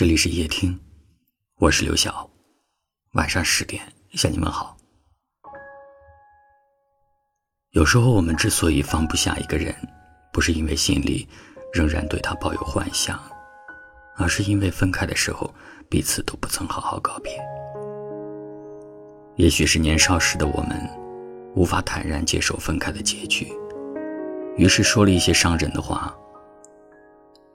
这里是夜听，我是刘晓。晚上十点向你们好。有时候我们之所以放不下一个人，不是因为心里仍然对他抱有幻想，而是因为分开的时候彼此都不曾好好告别。也许是年少时的我们无法坦然接受分开的结局，于是说了一些伤人的话。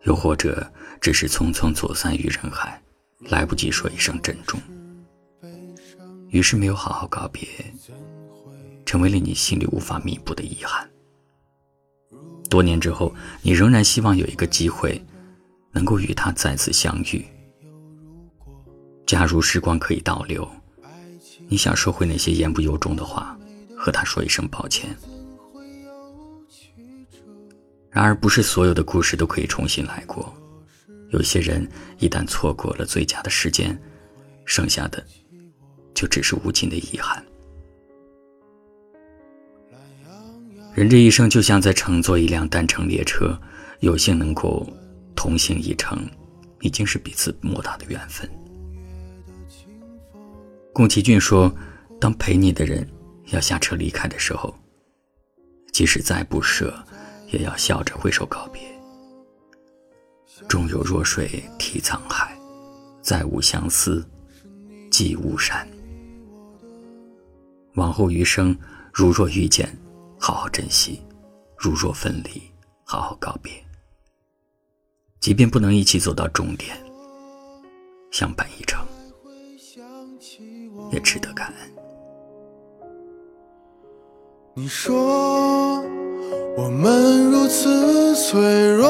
又或者只是匆匆走散于人海，来不及说一声珍重，于是没有好好告别，成为了你心里无法弥补的遗憾。多年之后，你仍然希望有一个机会，能够与他再次相遇。假如时光可以倒流，你想收回那些言不由衷的话，和他说一声抱歉。然而，不是所有的故事都可以重新来过。有些人一旦错过了最佳的时间，剩下的就只是无尽的遗憾。人这一生就像在乘坐一辆单程列车，有幸能够同行一程，已经是彼此莫大的缘分。宫崎骏说：“当陪你的人要下车离开的时候，即使再不舍。”也要笑着挥手告别。终有弱水替沧海，再无相思寄巫山。往后余生，如若遇见，好好珍惜；如若分离，好好告别。即便不能一起走到终点，相伴一程，也值得感恩。你说。我们如此脆弱，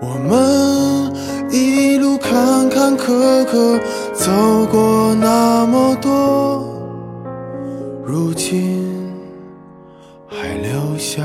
我们一路坎坎坷坷走过那么多，如今还留下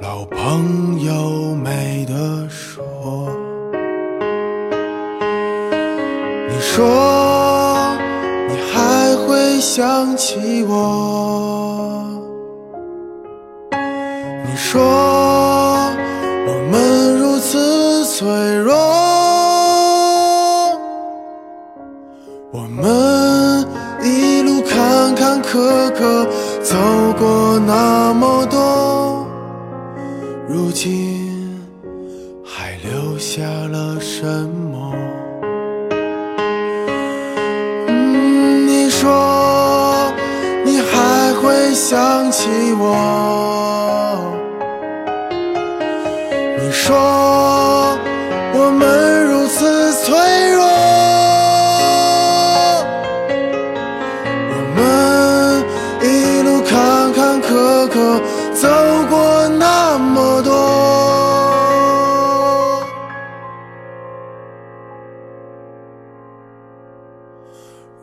老朋友没得说。你说你还会想起我？你说我们如此脆弱，我们一路。坎坎坷坷走过那么多，今还留下了什么？你说你还会想起我？你说我们如此脆弱。我们一路坎坎坷坷走过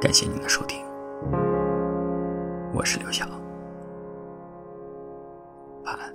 感谢您的收听。我是刘晓。晚安。